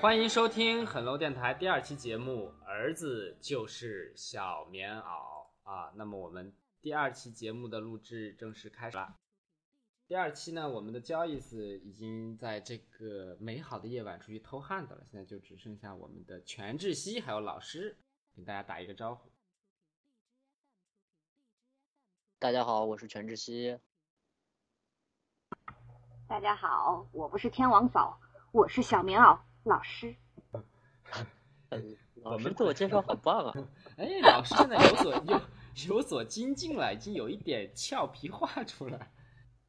欢迎收听狠楼电台第二期节目《儿子就是小棉袄》啊。那么我们第二期节目的录制正式开始了。第二期呢，我们的交易斯已经在这个美好的夜晚出去偷汉子了，现在就只剩下我们的全智熙还有老师，给大家打一个招呼。大家好，我是全智熙。大家好，我不是天王嫂，我是小棉袄老师。我们自我介绍好棒啊！哎，老师现在有所有有所精进了，已经有一点俏皮话出来。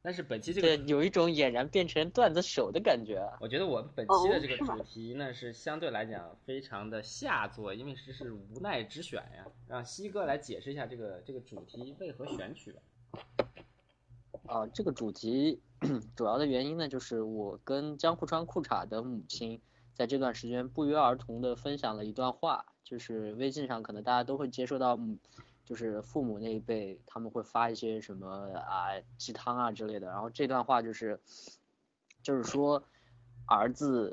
但是本期这个对有一种俨然变成段子手的感觉。我觉得我们本期的这个主题呢是相对来讲非常的下作，因为这是无奈之选呀。让西哥来解释一下这个这个主题为何选取的。啊，这个主题 主要的原因呢，就是我跟江户川裤衩的母亲在这段时间不约而同的分享了一段话，就是微信上可能大家都会接收到，就是父母那一辈他们会发一些什么啊鸡汤啊之类的，然后这段话就是，就是说儿子。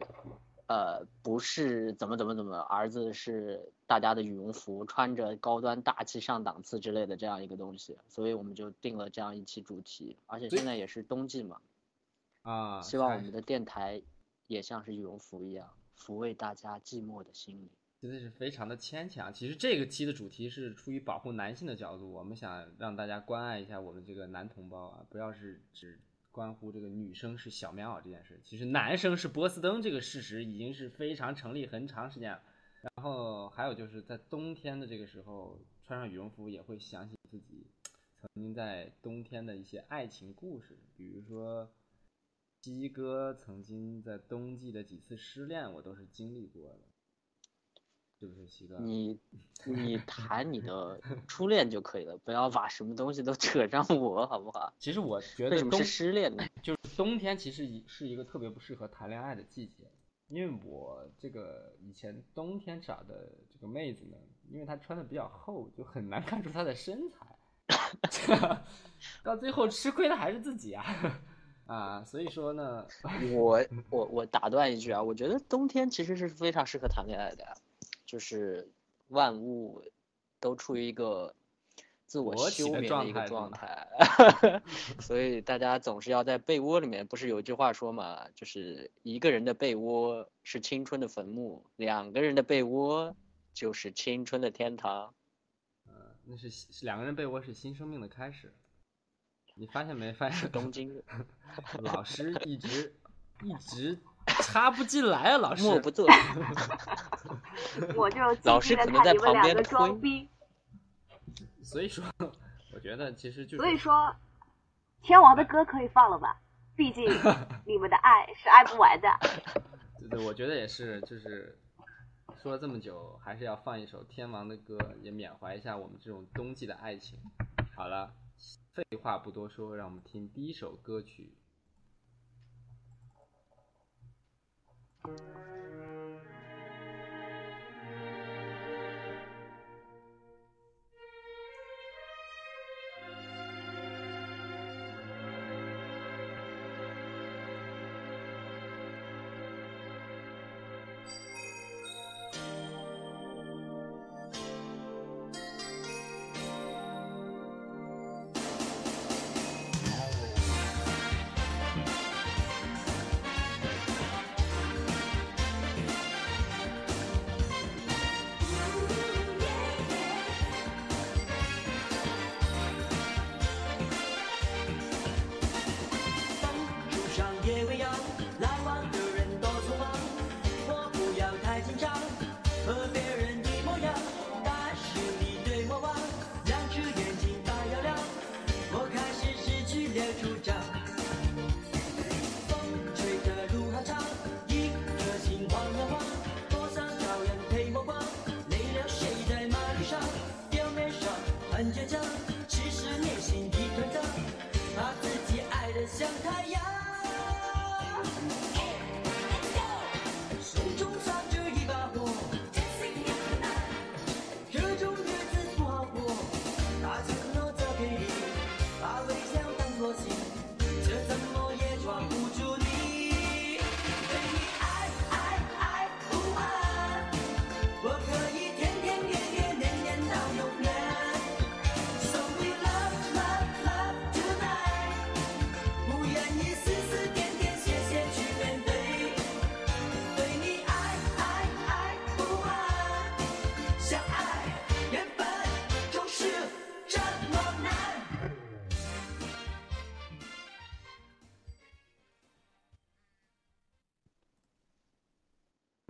呃，不是怎么怎么怎么，儿子是大家的羽绒服，穿着高端大气上档次之类的这样一个东西，所以我们就定了这样一期主题，而且现在也是冬季嘛，啊，希望我们的电台也像是羽绒服一样，抚慰大家寂寞的心灵。真的是非常的牵强。其实这个期的主题是出于保护男性的角度，我们想让大家关爱一下我们这个男同胞啊，不要是只。关乎这个女生是小棉袄这件事，其实男生是波司登这个事实已经是非常成立很长时间了。然后还有就是在冬天的这个时候，穿上羽绒服也会想起自己曾经在冬天的一些爱情故事，比如说鸡哥曾经在冬季的几次失恋，我都是经历过的。是不是西哥？你 你谈你的初恋就可以了，不要把什么东西都扯上我，好不好？其实我觉得为什么是失恋呢？就是冬天其实是一个特别不适合谈恋爱的季节，因为我这个以前冬天找的这个妹子呢，因为她穿的比较厚，就很难看出她的身材，到最后吃亏的还是自己啊啊！所以说呢，我我我打断一句啊，我觉得冬天其实是非常适合谈恋爱的。就是万物都处于一个自我休眠的一个状态，所以大家总是要在被窝里面。不是有句话说嘛，就是一个人的被窝是青春的坟墓，两个人的被窝就是青春的天堂。嗯，那是两个人被窝是新生命的开始。你发现没？发现东京 老师一直一直。插不进来啊，老师。默不作 我就老师可能在旁边装逼。所以说，我觉得其实就所以说，天王的歌可以放了吧？毕竟 你们的爱是爱不完的。对对，我觉得也是，就是说了这么久，还是要放一首天王的歌，也缅怀一下我们这种冬季的爱情。好了，废话不多说，让我们听第一首歌曲。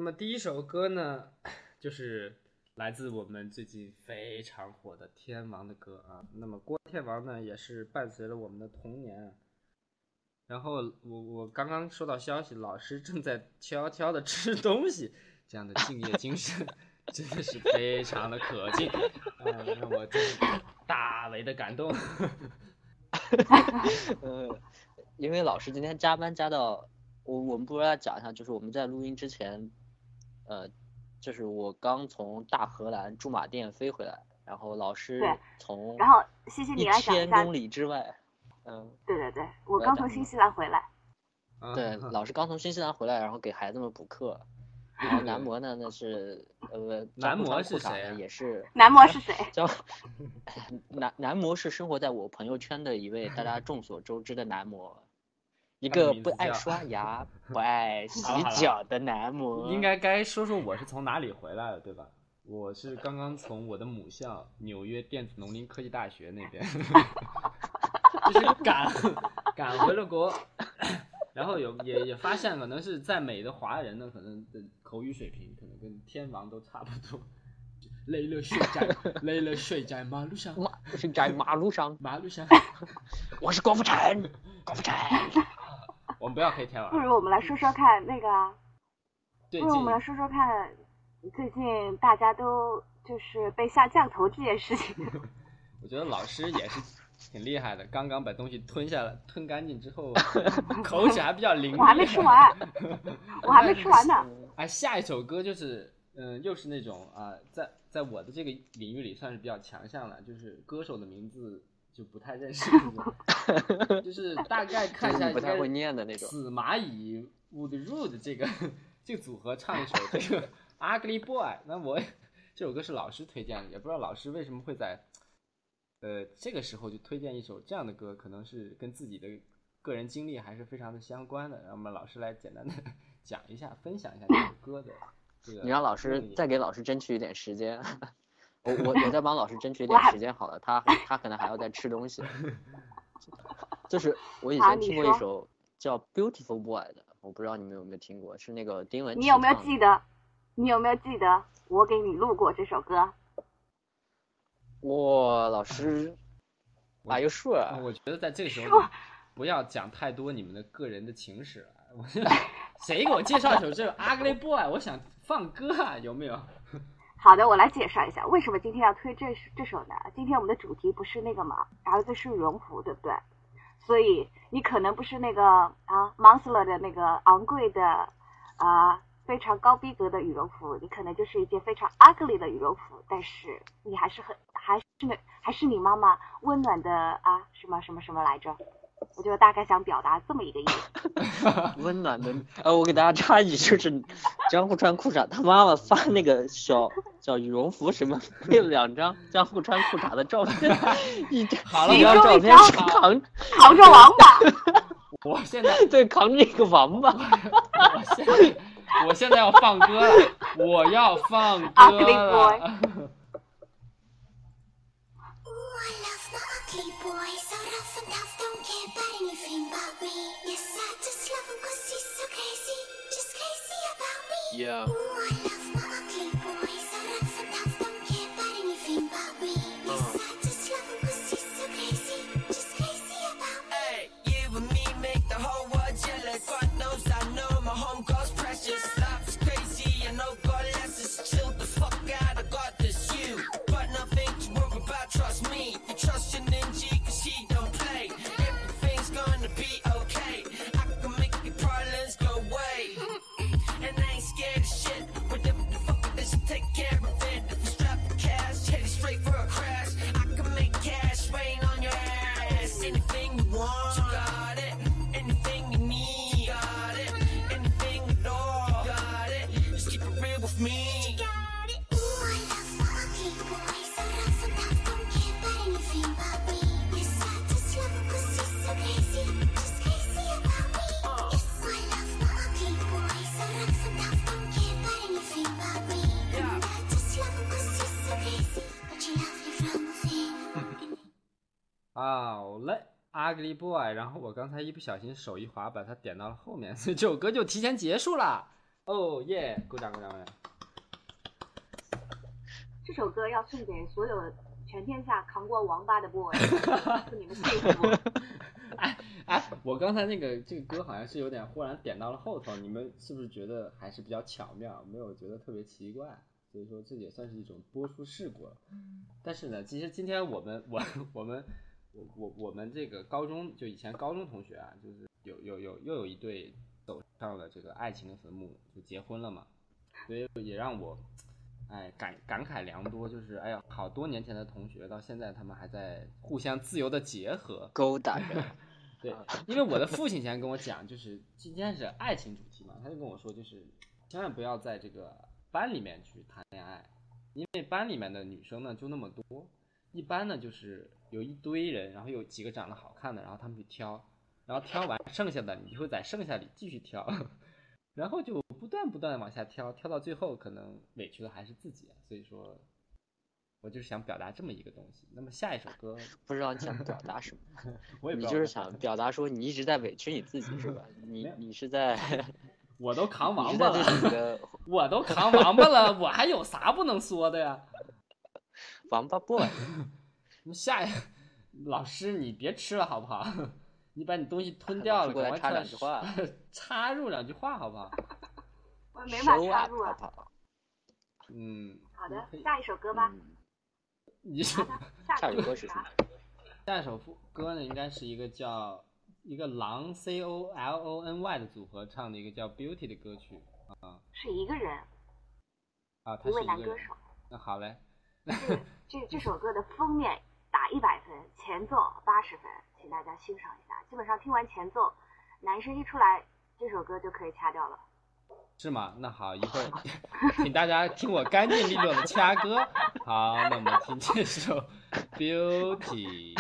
么第一首歌呢，就是来自我们最近非常火的天王的歌啊。那么郭天王呢，也是伴随了我们的童年。然后我我刚刚收到消息，老师正在悄悄的吃东西，这样的敬业精神 真的是非常的可敬，啊，让我真的大为的感动。呃，因为老师今天加班加到，我我们不如来讲一下，就是我们在录音之前，呃，就是我刚从大荷兰驻马店飞回来，然后老师从然后西西一你来讲一下千公，里之外，嗯、对对对，我刚从新西兰回来，啊对，老师刚从新西兰回来，然后给孩子们补课，然后男模呢那是呃，男模是谁啊也是男模是谁？叫 男男模是生活在我朋友圈的一位大家众所周知的男模，一个不爱刷牙、不爱洗脚的男模。应该该说说我是从哪里回来的，对吧？我是刚刚从我的母校纽约电子农林科技大学那边，就是赶赶回了国，然后有也也发现，可能是在美的华人呢，可能的口语水平可能跟天王都差不多。累了睡在累了睡在马路上，马是在马路上，马路上。我是郭富城，郭富城。我们不要黑天王，不如我们来说说看那个啊，不如我们来说说看，最近大家都就是被下降头这件事情。我觉得老师也是挺厉害的，刚刚把东西吞下来，吞干净之后，口齿还比较伶俐。我还没吃完，我还没吃完呢。哎，下一首歌就是，嗯、又是那种啊、在在我的这个领域里算是比较强项了，就是歌手的名字就不太认识那种，就是大概看一下，就是不太会念的那种死蚂蚁 Wood Rude 这个这个组合唱一首这个 Ugly Boy，那我这首歌是老师推荐的，也不知道老师为什么会在呃这个时候就推荐一首这样的歌，可能是跟自己的个人经历还是非常的相关的。让我们老师来简单的讲一下，分享一下这首歌的这个。你让老师再给老师争取一点时间。我我我再帮老师争取一点时间好了，他他可能还要再吃东西。就是我以前听过一首叫《Beautiful Boy》的，我不知道你们有没有听过，是那个丁文你有没有记得？你有没有记得我给你录过这首歌？哇，老师我，Are you sure？啊我觉得在这个时候不要讲太多你们的个人的情史了。我 谁给我介绍一首这个 Ugly Boy？我想放歌啊，有没有？好的，我来介绍一下为什么今天要推这这首呢？今天我们的主题不是那个嘛，儿子是羽绒服，对不对？所以你可能不是那个啊 Monsler 的那个昂贵的啊非常高逼格的羽绒服，你可能就是一件非常 ugly 的羽绒服，但是你还是很还是那还是你妈妈温暖的啊什么什么什么来着？我就大概想表达这么一个意思。温暖的，呃，我给大家插一句，就是江户川裤衩他妈妈发那个小小羽绒服什么，配了两张江户川裤衩的照片，一张好了一张照片是扛扛着王八，我现在对扛着一个王八，我现在我现在要放歌了，我要放歌 Ugly 了。Ugly boy, so rough and tough, don't care about anything but me. Yes, I just love him 'cause he's so crazy, just crazy about me. Yeah. Boy。然后我刚才一不小心手一滑，把它点到了后面，所以这首歌就提前结束了。哦耶！鼓掌鼓掌鼓掌！这首歌要送给所有全天下扛过王八的 boy，祝你们幸福。哎哎，我刚才那个这个歌好像是有点忽然点到了后头，你们是不是觉得还是比较巧妙，没有觉得特别奇怪？所以说这也算是一种播出事故了。但是呢，其实今天我们我我们我我我我们这个高中就以前高中同学啊，就是有有有又有一对走上了这个爱情的坟墓，就结婚了嘛，所以也让我哎感感慨良多，就是哎呀，好多年前的同学到现在他们还在互相自由的结合。勾搭着，对，因为我的父亲以前跟我讲，就是今天是爱情主题嘛，他就跟我说，就是千万不要在这个班里面去谈恋爱，因为班里面的女生呢就那么多，一般呢就是有一堆人，然后有几个长得好看的，然后他们去挑，然后挑完剩下的你就会在剩下里继续挑，然后就不断不断的往下挑，挑到最后可能委屈的还是自己，所以说。我就是想表达这么一个东西。那么下一首歌，不知道你想表达什么。我也不你就是想想表达说你一直在委屈你自己是吧？你你是在我都扛王八了我都扛王八了，我还有啥不能说的呀？王八 boy 那下一老师，你别吃了好不好？你把你东西吞掉了，过来插两句话 插入两句话好不好？我没法插入啊。嗯，好的下一首歌吧。嗯，你是下下一首歌是啥？下一首副歌呢，应该是一个叫一个狼 C O L O N Y 的组合唱的一个叫 Beauty 的歌曲啊是一个人，啊，他一位是一个人男歌手。那好嘞，这这这首歌的封面打一百分，前奏八十分，请大家欣赏一下。基本上听完前奏，男生一出来，这首歌就可以掐掉了。是吗？那好，一会儿 请大家听我干净利落的掐歌。好，那我们听这首 Beauty。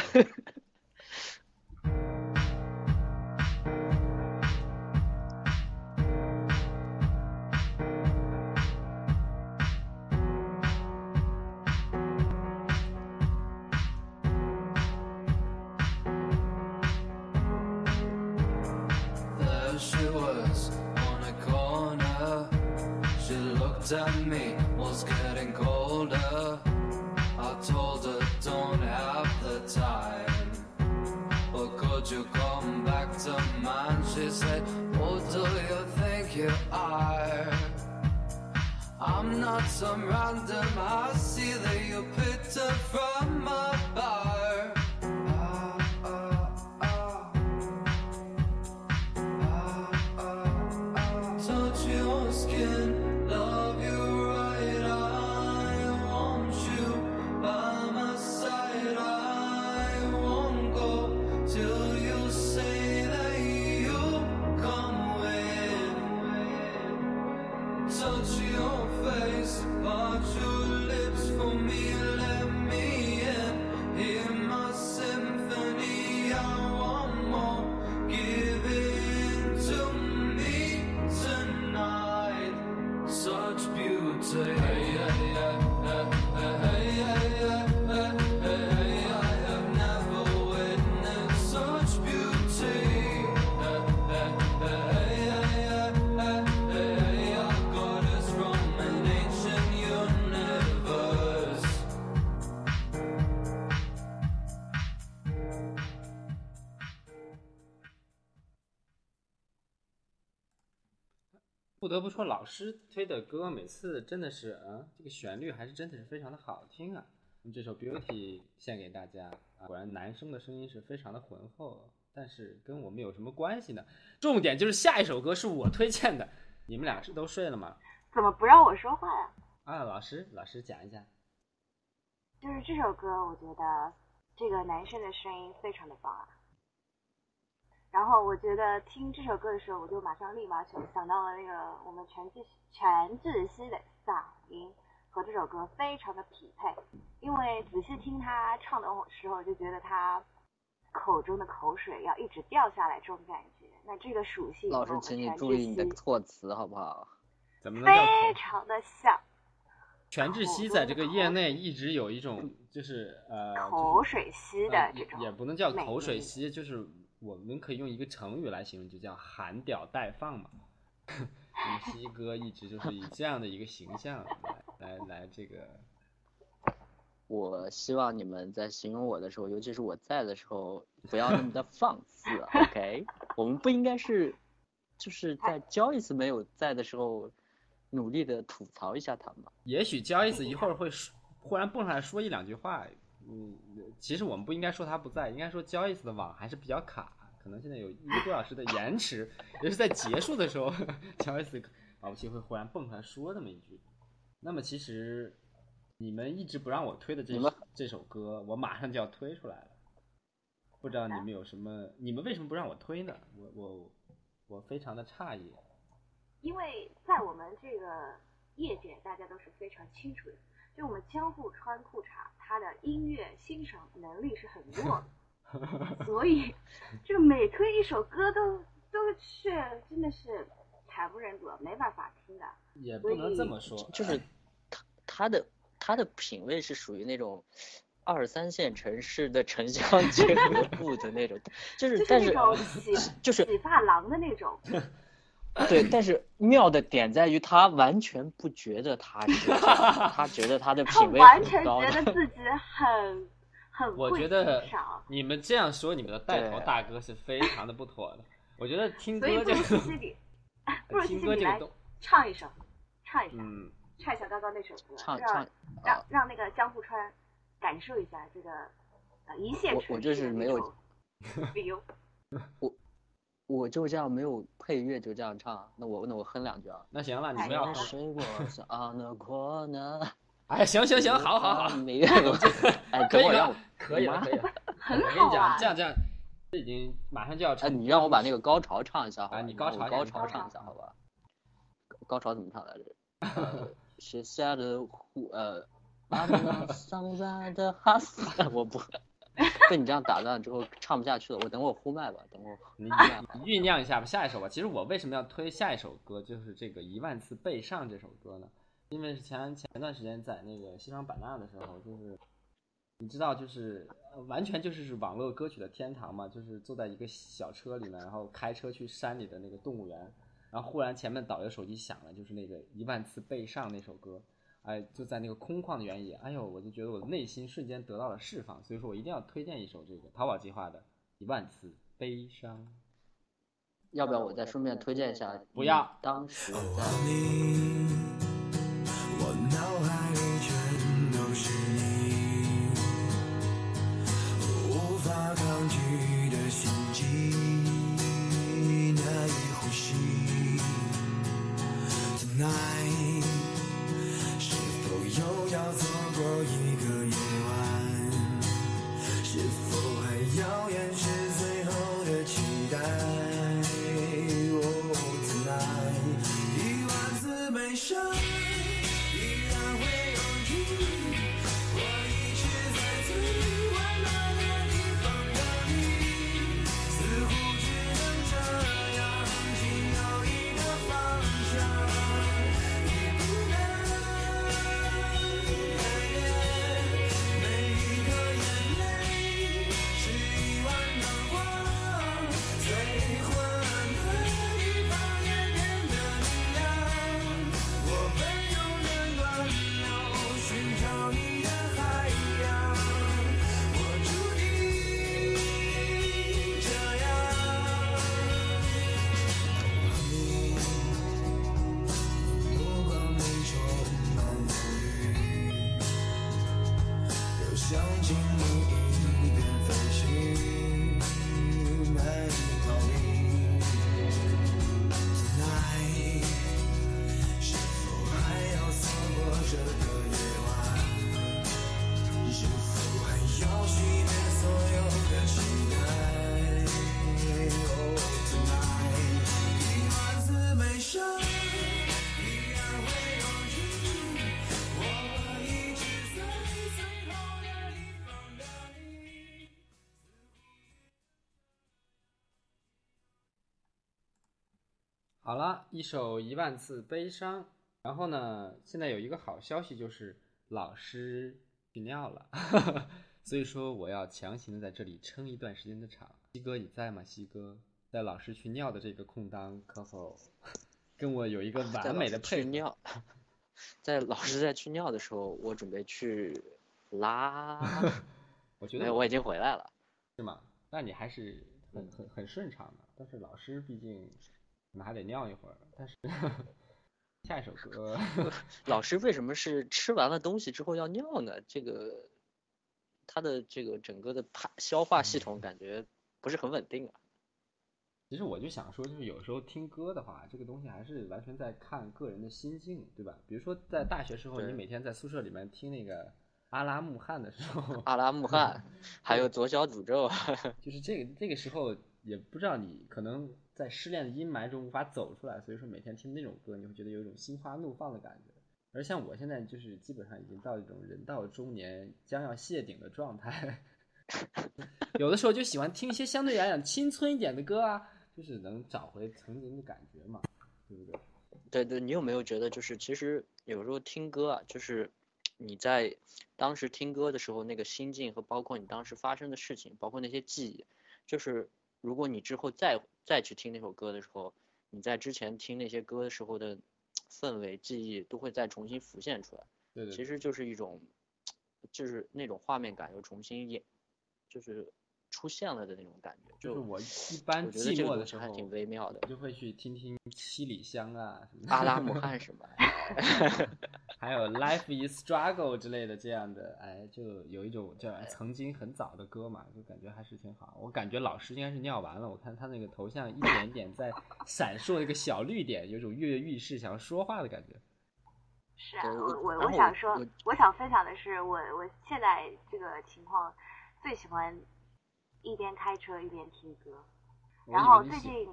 Said, Who do you think you are? I'm not some random. I see that you picked her from 老师推的歌每次真的是，嗯，这个旋律还是真的是非常的好听啊。那么这首 Beauty 献给大家啊，果然男生的声音是非常的浑厚，但是跟我们有什么关系呢？重点就是下一首歌是我推荐的，你们俩是都睡了吗？怎么不让我说话呀？啊，老师，老师讲一下。就是这首歌，我觉得这个男生的声音非常的棒啊。然后我觉得听这首歌的时候，我就马上立马想想到了那个我们全智全智熙的嗓音和这首歌非常的匹配，因为仔细听他唱的时候，就觉得他口中的口水要一直掉下来这种感觉。那这个属性老师，请你注意你的措辞好不好？怎么能非？常的像全智熙在这个业内一直有一种就是呃口水溪呃也的这种也不能叫口水吸，就是我们可以用一个成语来形容，就叫含屌待放嘛。那 么西哥一直就是以这样的一个形象来来来这个，我希望你们在形容我的时候，尤其是我在的时候，不要那么的放肆，OK？我们不应该是，就是在 Joyce 没有在的时候，努力的吐槽一下他吗？也许 Joyce 一会儿会说忽然蹦上来说一两句话，嗯，其实我们不应该说他不在，应该说 Joyce 的网还是比较卡，可能现在有一个多小时的延迟，也是在结束的时候，Joyce 保不齐会忽然蹦出来说那么一句。那么其实你们一直不让我推的这这首歌，我马上就要推出来了。不知道你们有什么？你们为什么不让我推呢？我我我非常的诧异。因为在我们这个业界，大家都是非常清楚的，就我们江户川裤衩，他的音乐欣赏能力是很弱的，所以这个每推一首歌都都是真的是惨不忍睹，没办法听的。也不能这么说，就是他他的他的品味是属于那种二三线城市的城乡结合部的那种，就是但是那种洗就是洗发廊的那种，对，但是妙的点在于他完全不觉得他是，他觉得他的品味完全很高的。觉得自己很 很我觉得，你们这样说你们的带头大哥是非常的不妥的。我觉得听歌所以不这如西西个，里，不如西听西里来歌这个，唱一首，唱一下，嗯，唱一下刚刚那首歌，唱让唱让啊，让那个江户川感受一下这个呃一线我我就是没有的那种 feel。我就这样没有配乐就这样唱，那我那我哼两句啊。那行了，你们要哼。水果是 on the corner，哎，行行行，好好好，没有，哎，可以了可以了，可以了。我跟你讲，这样这样，这已经马上就要哎，你让我把那个高潮唱一下好吧？啊你高潮高潮唱一下好吧？高潮怎么唱来着？呃，写下的呼呃，阿那桑在的哈斯，我不被你这样打断之后唱不下去了，我等我呼麦吧，等我 你酝酿一下吧，下一首吧。其实我为什么要推下一首歌，就是这个《一万次背上》这首歌呢？因为是前前段时间在那个西双版纳的时候，就是你知道，就是呃完全就是是网络歌曲的天堂嘛，就是坐在一个小车里面，然后开车去山里的那个动物园，然后忽然前面导游手机响了，就是那个《一万次背上》那首歌。哎，就在那个空旷的原野，哎呦，我就觉得我的内心瞬间得到了释放，所以说我一定要推荐一首这个淘宝计划的《一万次悲伤》。要不要我再顺便推荐一下？不要，当时在你，我脑海好了，一首一万次悲伤。然后呢，现在有一个好消息，就是老师去尿了，所以说我要强行的在这里撑一段时间的场。西哥你在吗？西哥，在老师去尿的这个空当，可否跟我有一个完美的配尿，在老师在去尿的时候，我准备去拉，我觉得我已经回来了。是吗？那你还是很很很顺畅的。但是老师毕竟可能还得尿一会儿。但是下一首歌，老师为什么是吃完了东西之后要尿呢？这个他的这个整个的排消化系统感觉不是很稳定啊。其实我就想说，就是有时候听歌的话，这个东西还是完全在看个人的心境，对吧？比如说在大学时候，你每天在宿舍里面听那个阿拉木汗的时候，阿拉木汗，还有左小诅咒，就是这个这个时候也不知道你可能在失恋的阴霾中无法走出来，所以说每天听那种歌，你会觉得有一种心花怒放的感觉。而像我现在就是基本上已经到一种人到中年将要谢顶的状态，有的时候就喜欢听一些相对来讲青春一点的歌啊，就是能找回曾经的感觉嘛，对不对？对对，你有没有觉得就是其实有时候听歌啊，就是你在当时听歌的时候那个心境和包括你当时发生的事情，包括那些记忆，就是如果你之后再再去听那首歌的时候，你在之前听那些歌的时候的氛围、记忆都会再重新浮现出来。对对其实就是一种，就是那种画面感又重新演，就是出现了的那种感觉。就就是我一般寂寞的时候还挺微妙的我。就会去听听七里香啊阿拉姆汗什么？还有 Life is Struggle 之类的这样的，哎，就有一种叫曾经很早的歌嘛，就感觉还是挺好。我感觉老师应该是尿完了，我看他那个头像一点点在闪烁一个小绿点，有种跃跃欲试想要说话的感觉。是啊，我我我想说我，想分享的是，我我现在这个情况最喜欢一边开车一边听歌，然后最近，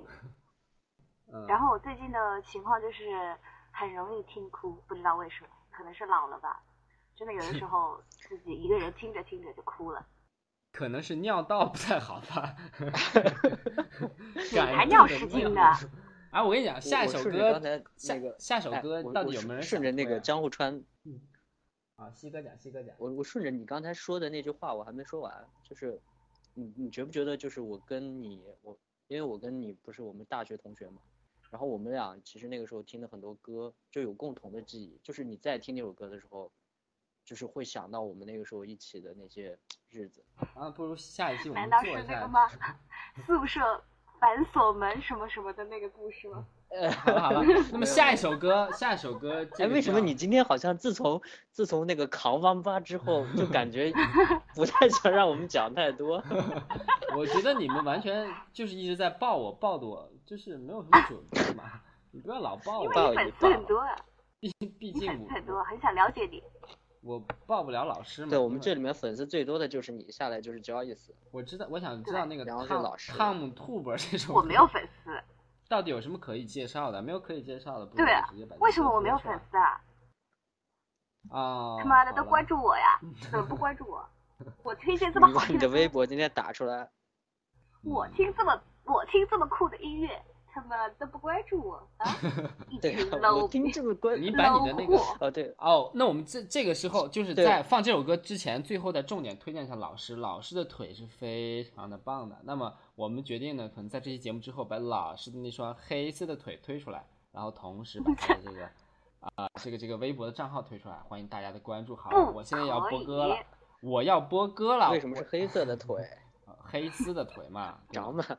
嗯，然后我最近的情况就是很容易听哭，不知道为什么，可能是老了吧。真的有的时候 自己一个人听着听着就哭了，可能是尿道不太好吧。你还尿失禁尿呢？啊，我跟你讲，下一首歌刚才下那个下首哎我我歌到底有没有人顺着那个江户川，嗯啊？西哥讲，西哥讲。我我顺着你刚才说的那句话，我还没说完，就是你你觉不觉得就是我跟你我，因为我跟你不是我们大学同学嘛，然后我们俩其实那个时候听的很多歌就有共同的记忆，就是你在听那首歌的时候，就是会想到我们那个时候一起的那些日子。啊，不如下一期我们难道做一下。是那个吗？宿舍反锁门什么什么的那个故事吗？好了好了，那么下一首歌，下一首歌，这哎，为什么你今天好像自从自从那个扛王八之后，就感觉 不太想让我们讲太多？我觉得你们完全就是一直在抱我，抱的我就是没有什么准备嘛。你不要老抱我，因为你粉丝很多啊，毕毕竟我粉丝很多，很想了解你。我抱不了老师嘛。对我们这里面粉丝最多的就是你，下来就是 Joyce。我知道，我想知道那个然后老师汤姆兔伯这首歌我没有粉丝，到底有什么可以介绍的？没有可以介绍的，不对啊直接把为什么我没有粉丝啊？啊？他妈的都关注我呀，怎么不关注我？我 推荐这么你把你的好听歌微博今天打出来，我听这么我听这么酷的音乐，他妈都不关注我啊！一对群我听这么关，你把你的那个 low 货哦对，哦，那我们这这个时候就是在放这首歌之前，最后再重点推荐一下老师，老师的腿是非常的棒的。那么我们决定呢，可能在这期节目之后，把老师的那双黑色的腿推出来，然后同时把他的这个 啊、这个这个微博的账号推出来，欢迎大家的关注。好我现在要播歌了，我要播歌了。为什么是黑色的腿？呃黑丝的腿嘛？对吧长满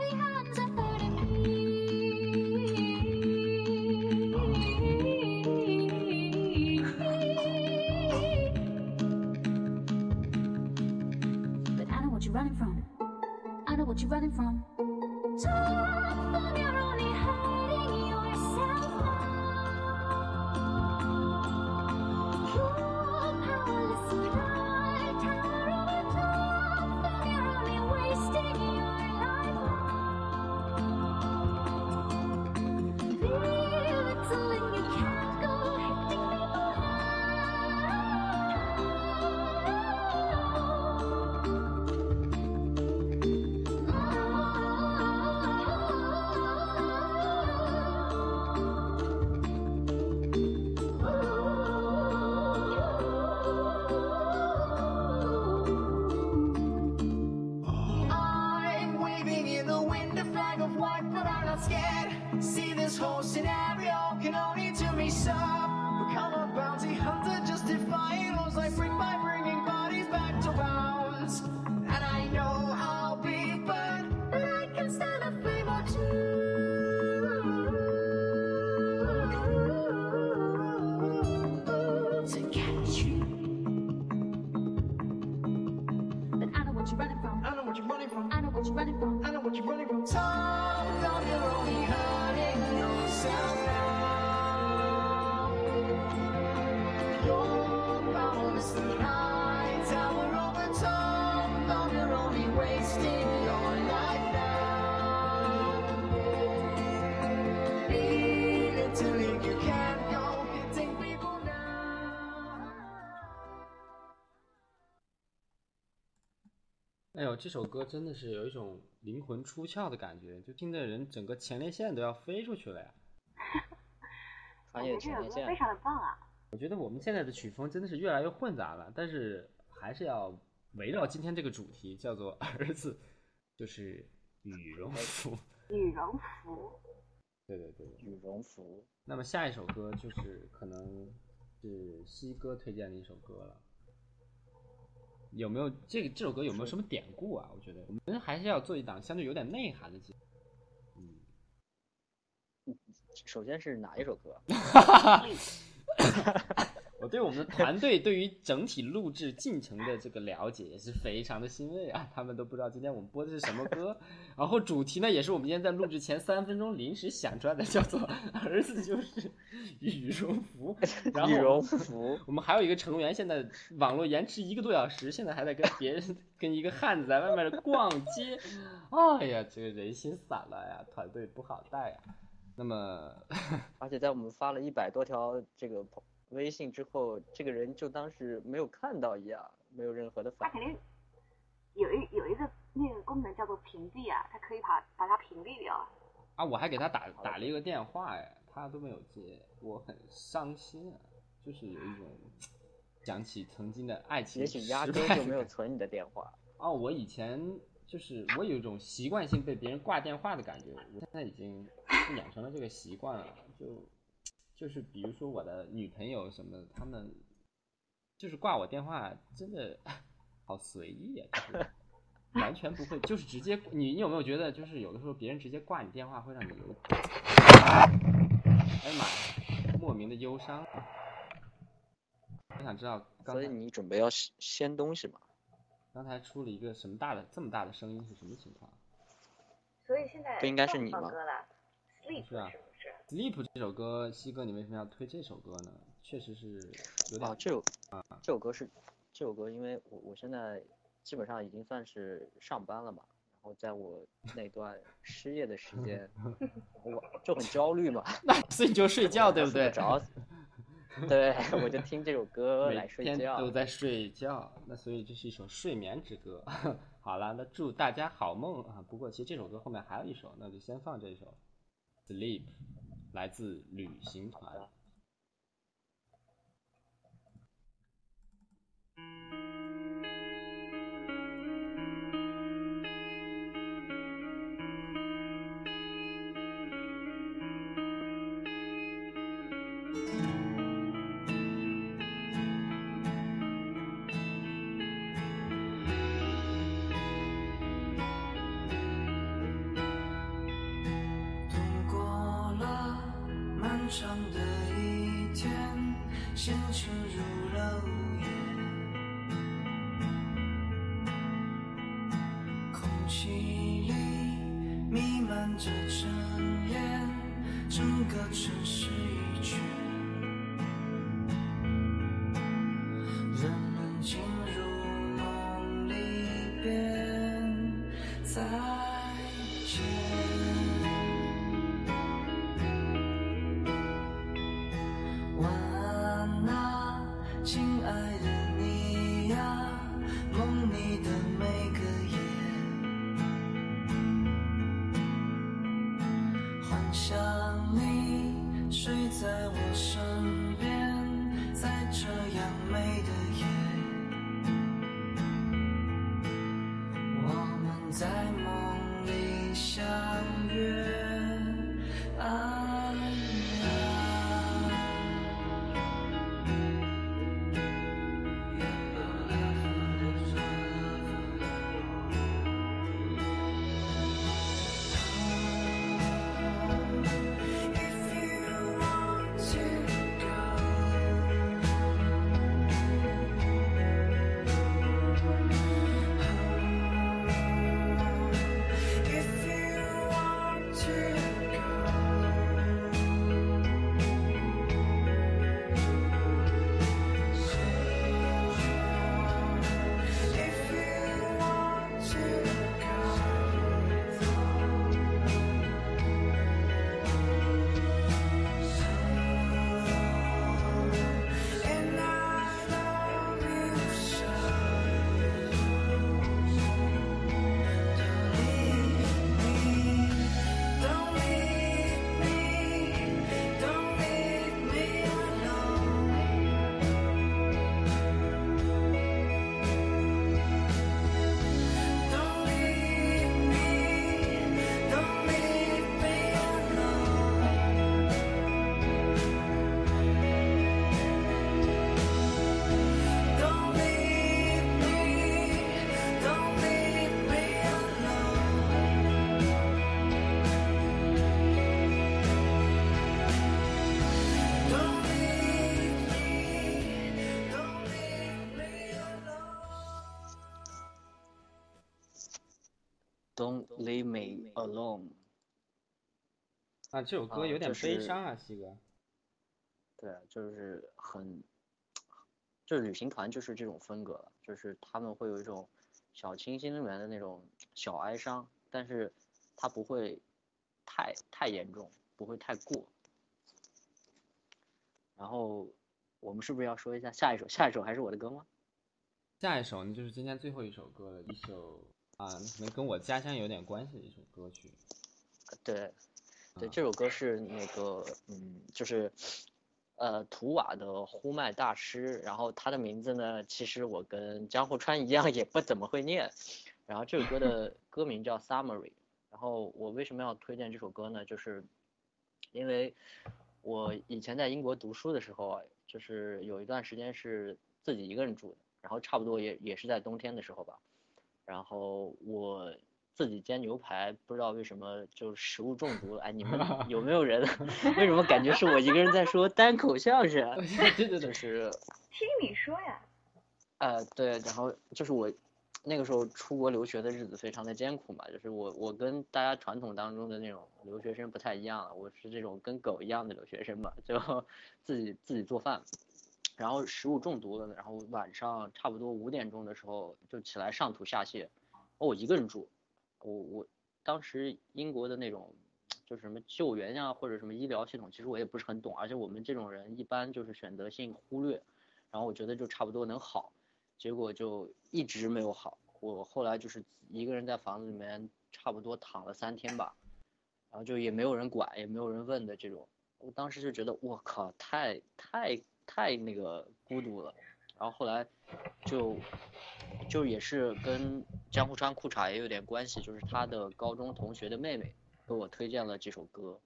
这首歌真的是有一种灵魂出窍的感觉，就听的人整个前列腺都要飞出去了呀！穿越我觉前列腺得这首歌非。常的棒啊！我觉得我们现在的曲风真的是越来越混杂了，但是还是要围绕今天这个主题，叫做儿子就是羽绒服。羽绒服，对对对。羽绒服，那么下一首歌就是可能是西哥推荐的一首歌了。有没有这个这首歌有没有什么典故啊？我觉得我们还是要做一档相对有点内涵的节目。嗯，首先是哪一首歌？我对我们的团队对于整体录制进程的这个了解也是非常的欣慰啊！他们都不知道今天我们播的是什么歌，然后主题呢也是我们今天在录制前三分钟临时想出来的，叫做“儿子就是羽绒服”。然后羽绒服。我们还有一个成员现在网络延迟一个多小时，现在还在跟别人跟一个汉子在外面逛街，哎呀，这个人心散了呀，团队不好带呀。那么，而且在我们发了一百多条这个朋微信之后，这个人就当是没有看到一样，没有任何的反应。他肯定有一有一个那个功能叫做屏蔽啊，它可以把把它屏蔽掉。啊，我还给他打打了一个电话哎，他都没有接，我很伤心啊，就是有一种想起曾经的爱情也许压失根就没有存你的电话。哦，我以前就是我有一种习惯性被别人挂电话的感觉，我现在已经养成了这个习惯了，就就是比如说我的女朋友什么的，她们就是挂我电话，真的好随意啊，就是完全不会，就是直接你你有没有觉得，就是有的时候别人直接挂你电话会让你有，哎呀妈呀，莫名的忧伤。我想知道刚才所以你准备要掀掀东西吗？刚才出了一个什么大的这么大的声音是什么情况？所以现在不应该是你吗是啊是不是？Sleep 这首歌，西哥，你为什么要推这首歌呢？确实是有点哦，这首啊这首歌是这首歌，因为我我现在基本上已经算是上班了嘛，然后在我那段失业的时间，我就很焦虑嘛，那所以你就睡觉，对不对？着，对，我就听这首歌来睡天觉。都在睡觉，那所以这是一首睡眠之歌。好了，那祝大家好梦啊！不过其实这首歌后面还有一首，那就先放这首《Sleep》，来自旅行团。心情入了午夜，空气里弥漫着尘烟，整个城市一圈，Don't Leave Me Alone。啊，这首歌啊有点悲伤啊，西哥。对，就是很，就是旅行团就是这种风格，就是他们会有一种小清新里面的那种小哀伤，但是它不会太太严重，不会太过。然后我们是不是要说一下下一首？下一首还是我的歌吗？下一首呢，就是今天最后一首歌了，一首啊，可能跟我家乡有点关系的一首歌曲。对，对，啊这首歌是那个，嗯，就是，呃，图瓦的呼麦大师，然后他的名字呢，其实我跟江户川一样，也不怎么会念。然后这首歌的 歌名叫《Summary》，然后我为什么要推荐这首歌呢？就是因为我以前在英国读书的时候啊，就是有一段时间是自己一个人住的，然后差不多也也是在冬天的时候吧，然后我自己煎牛排，不知道为什么就食物中毒了。哎，你们 有没有人？为什么感觉是我一个人在说单口相声？对对对，就是 听你说呀，呃，对，然后就是我那个时候出国留学的日子非常的艰苦嘛，就是我我跟大家传统当中的那种留学生不太一样了，我是这种跟狗一样的留学生嘛，就自己自己做饭，然后食物中毒了，然后晚上差不多五点钟的时候就起来上吐下泻，哦，我一个人住，我我当时英国的那种。就是什么救援呀、或者什么医疗系统，其实我也不是很懂，而且我们这种人一般就是选择性忽略，然后我觉得就差不多能好，结果就一直没有好。我后来就是一个人在房子里面，差不多躺了三天吧，然后就也没有人管，也没有人问的这种。我当时就觉得我靠，太太太那个孤独了。然后后来就就也是跟江户川裤衩也有点关系，就是他的高中同学的妹妹给我推荐了这首歌，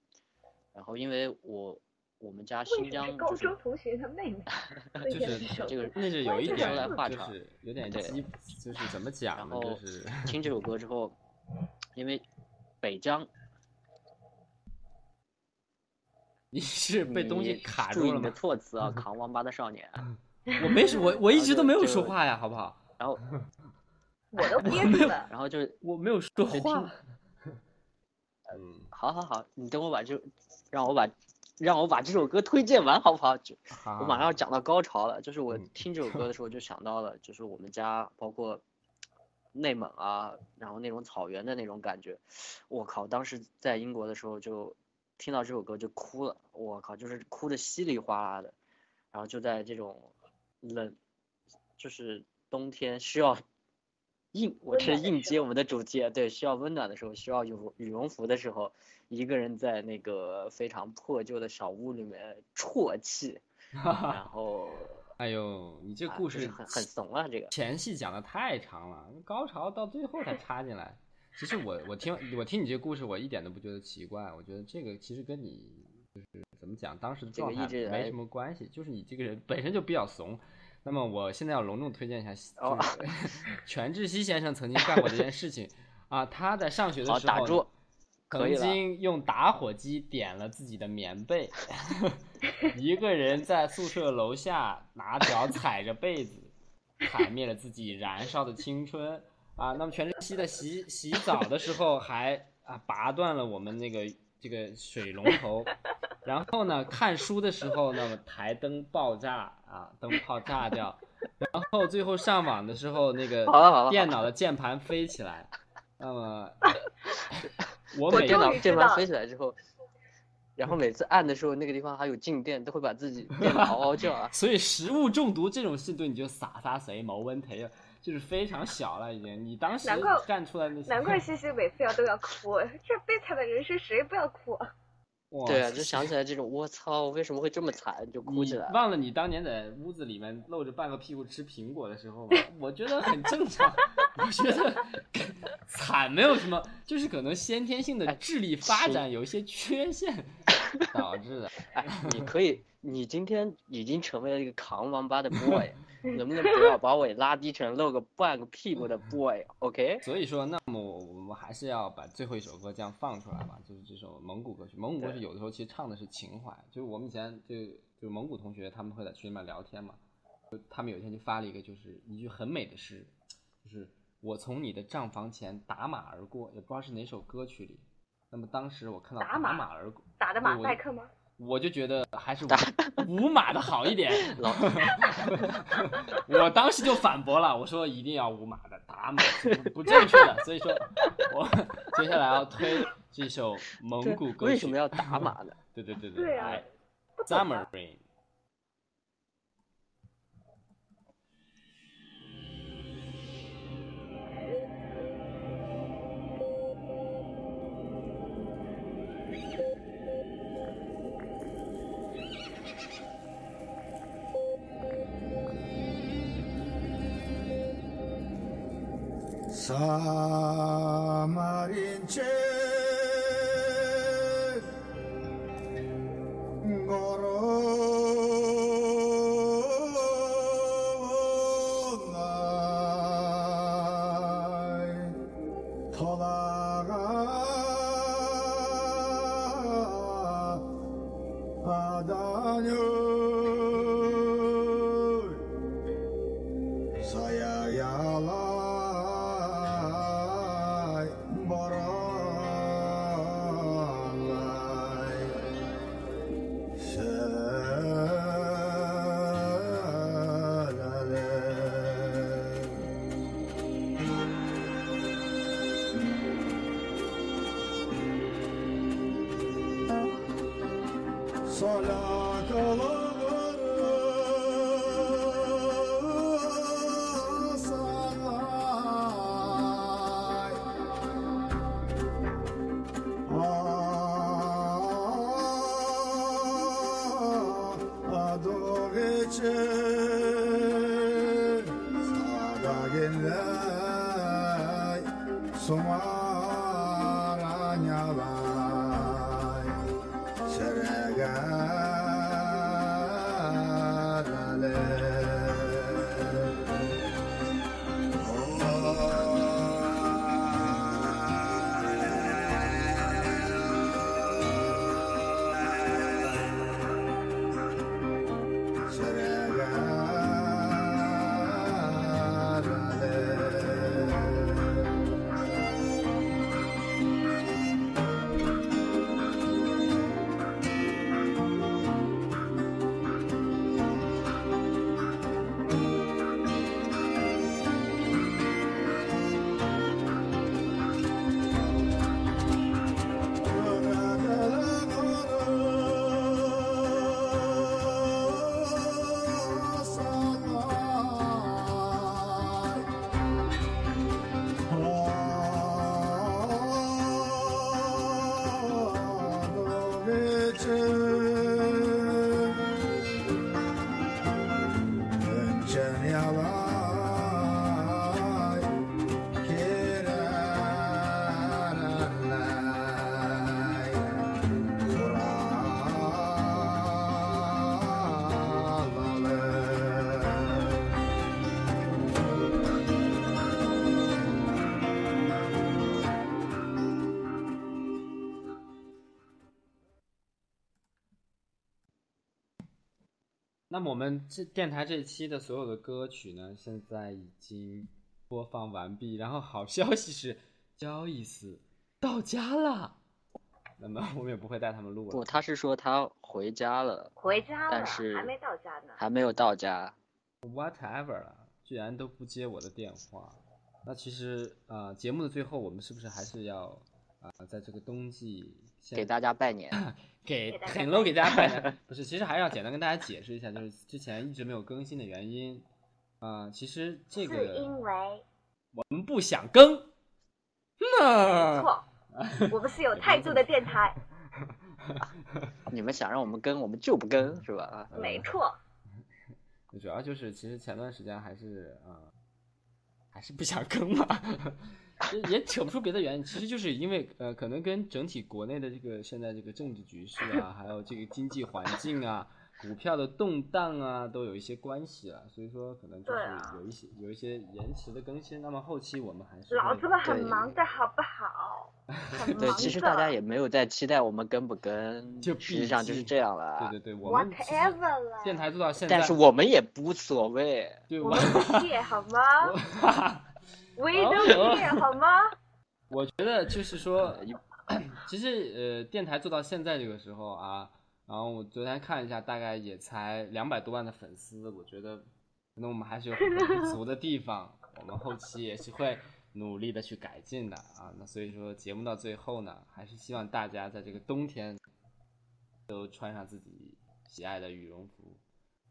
然后因为我我们家新疆就是中同学的妹妹 推就是荐这首这个？那是有一点说来话就长是有点对，就是怎么讲呢？然后就是 听这首歌之后，因为北疆你是被东西你注意你的卡住了吗？措辞啊，扛王八的少年。我没说，我我一直都没有说话呀，好不好？然后我都憋住了。然后就是我没有说话。嗯，好好好，你等我把这让我把让我把这首歌推荐完好不好？就我马上要讲到高潮了，就是我嗯听这首歌的时候就想到了，就是我们家包括内蒙啊，然后那种草原的那种感觉。我靠，当时在英国的时候就听到这首歌就哭了，我靠，就是哭的稀里哗啦的，然后就在这种冷，就是冬天需要 应，我这是应接我们的主题啊，对，需要温暖的时候，需要有羽绒服的时候，一个人在那个非常破旧的小屋里面啜泣，然后哎呦，你这啊故事就是很很怂啊，这个前戏讲的太长了，高潮到最后才插进来。其实我我听我听你这个故事，我一点都不觉得奇怪。我觉得这个其实跟你就是怎么讲，当时的这个状态没什么关系，就是你这个人本身就比较怂。那么我现在要隆重推荐一下，哦就是 全智熙先生曾经干过这件事情啊。他在上学的时候，打住，曾经用打火机点了自己的棉被，一个人在宿舍楼下拿脚踩着被子，踩灭了自己燃烧的青春啊！那么全智熙在洗 洗澡的时候还啊拔断了我们那个这个水龙头，然后呢看书的时候，那么台灯爆炸啊，灯泡炸掉，然后最后上网的时候，那个好了好了电脑的键盘飞起来，那么 我我每电脑键盘飞起来之后，然后每次按的时候那个地方还有静电，都会把自己电得嗷嗷叫啊。所以食物中毒这种事对你就洒洒水没问题了，就是非常小了已经。你当时难怪干出来那些，难怪 西西每次要都要哭，这悲惨的人生谁不要哭？哇对啊，就想起来这种，我操，为什么会这么惨，就哭起来。忘了你当年在屋子里面露着半个屁股吃苹果的时候吗？我觉得很正常，我觉得惨没有什么，就是可能先天性的哎智力发展有一些缺陷导致的。哎，你可以，你今天已经成为了一个扛王八的 boy，能 不能不要把我拉低成露个半个屁股的 boy？OK？、所以说，那么我我们还是要把最后一首歌这样放出来吧，就是这首蒙古歌曲。蒙古歌曲有的时候其实唱的是情怀，就是我们以前就就蒙古同学他们会在群里面聊天嘛，就他们有一天就发了一个就是一句很美的诗，就是我从你的帐房前打马而过，也不知道是哪首歌曲里。那么当时我看到打马马而过，打的马赛克吗？我就觉得还是五五马的好一点。老我当时就反驳了，我说一定要五码的，打码是不不正确的。所以说我接下来要推这首蒙古歌曲。为什么要打码呢？对对对对啊来，Summer Rain。Samarinche. Coca-Cola. 那么我们这电台这一期的所有的歌曲呢，现在已经播放完毕。然后好消息是，交易斯到家了。那么我们也不会带他们录了不，他是说他回家了，回家了，但是还没到家呢。还没有到家。Whatever 了，居然都不接我的电话。那其实呃，节目的最后，我们是不是还是要啊、呃在这个冬季现 给大家拜年，给很 low 给大家拜年，不是，其实还是要简单跟大家解释一下，就是之前一直没有更新的原因。啊、其实这个是个因为我们不想更。没那错，我们是有态度的电台，你们想让我们更，我们就不更，是吧？没错。主要就是其实前段时间还是啊、呃还是不想更嘛，也也扯不出别的原因，其实就是因为呃，可能跟整体国内的这个现在这个政治局势啊，还有这个经济环境啊，股票的动荡啊，都有一些关系啊，所以说可能就是有一些有一些延迟的更新。那么后期我们还是老子们很忙的好不好？很对，其实大家也没有在期待我们跟不跟，就实际上就是这样了。对对对，我们了，电台做到现在，但是我们也无所谓。对我我们不屑好吗？We don't care 好吗？我觉得就是说 其实呃，电台做到现在这个时候啊，然后我昨天看一下，大概也才两百多万的粉丝，我觉得可能我们还是有很多不足的地方，我们后期也是会努力的去改进的啊。那所以说节目到最后呢，还是希望大家在这个冬天都穿上自己喜爱的羽绒服，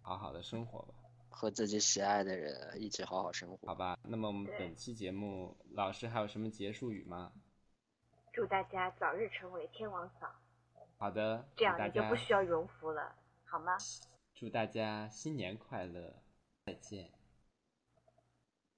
好好的生活吧。和自己喜爱的人一起好好生活。好吧，那么我们本期节目，老师还有什么结束语吗？祝大家早日成为天王嫂，好的，这样大家你就不需要绒服了，好吗？祝大家新年快乐，再见。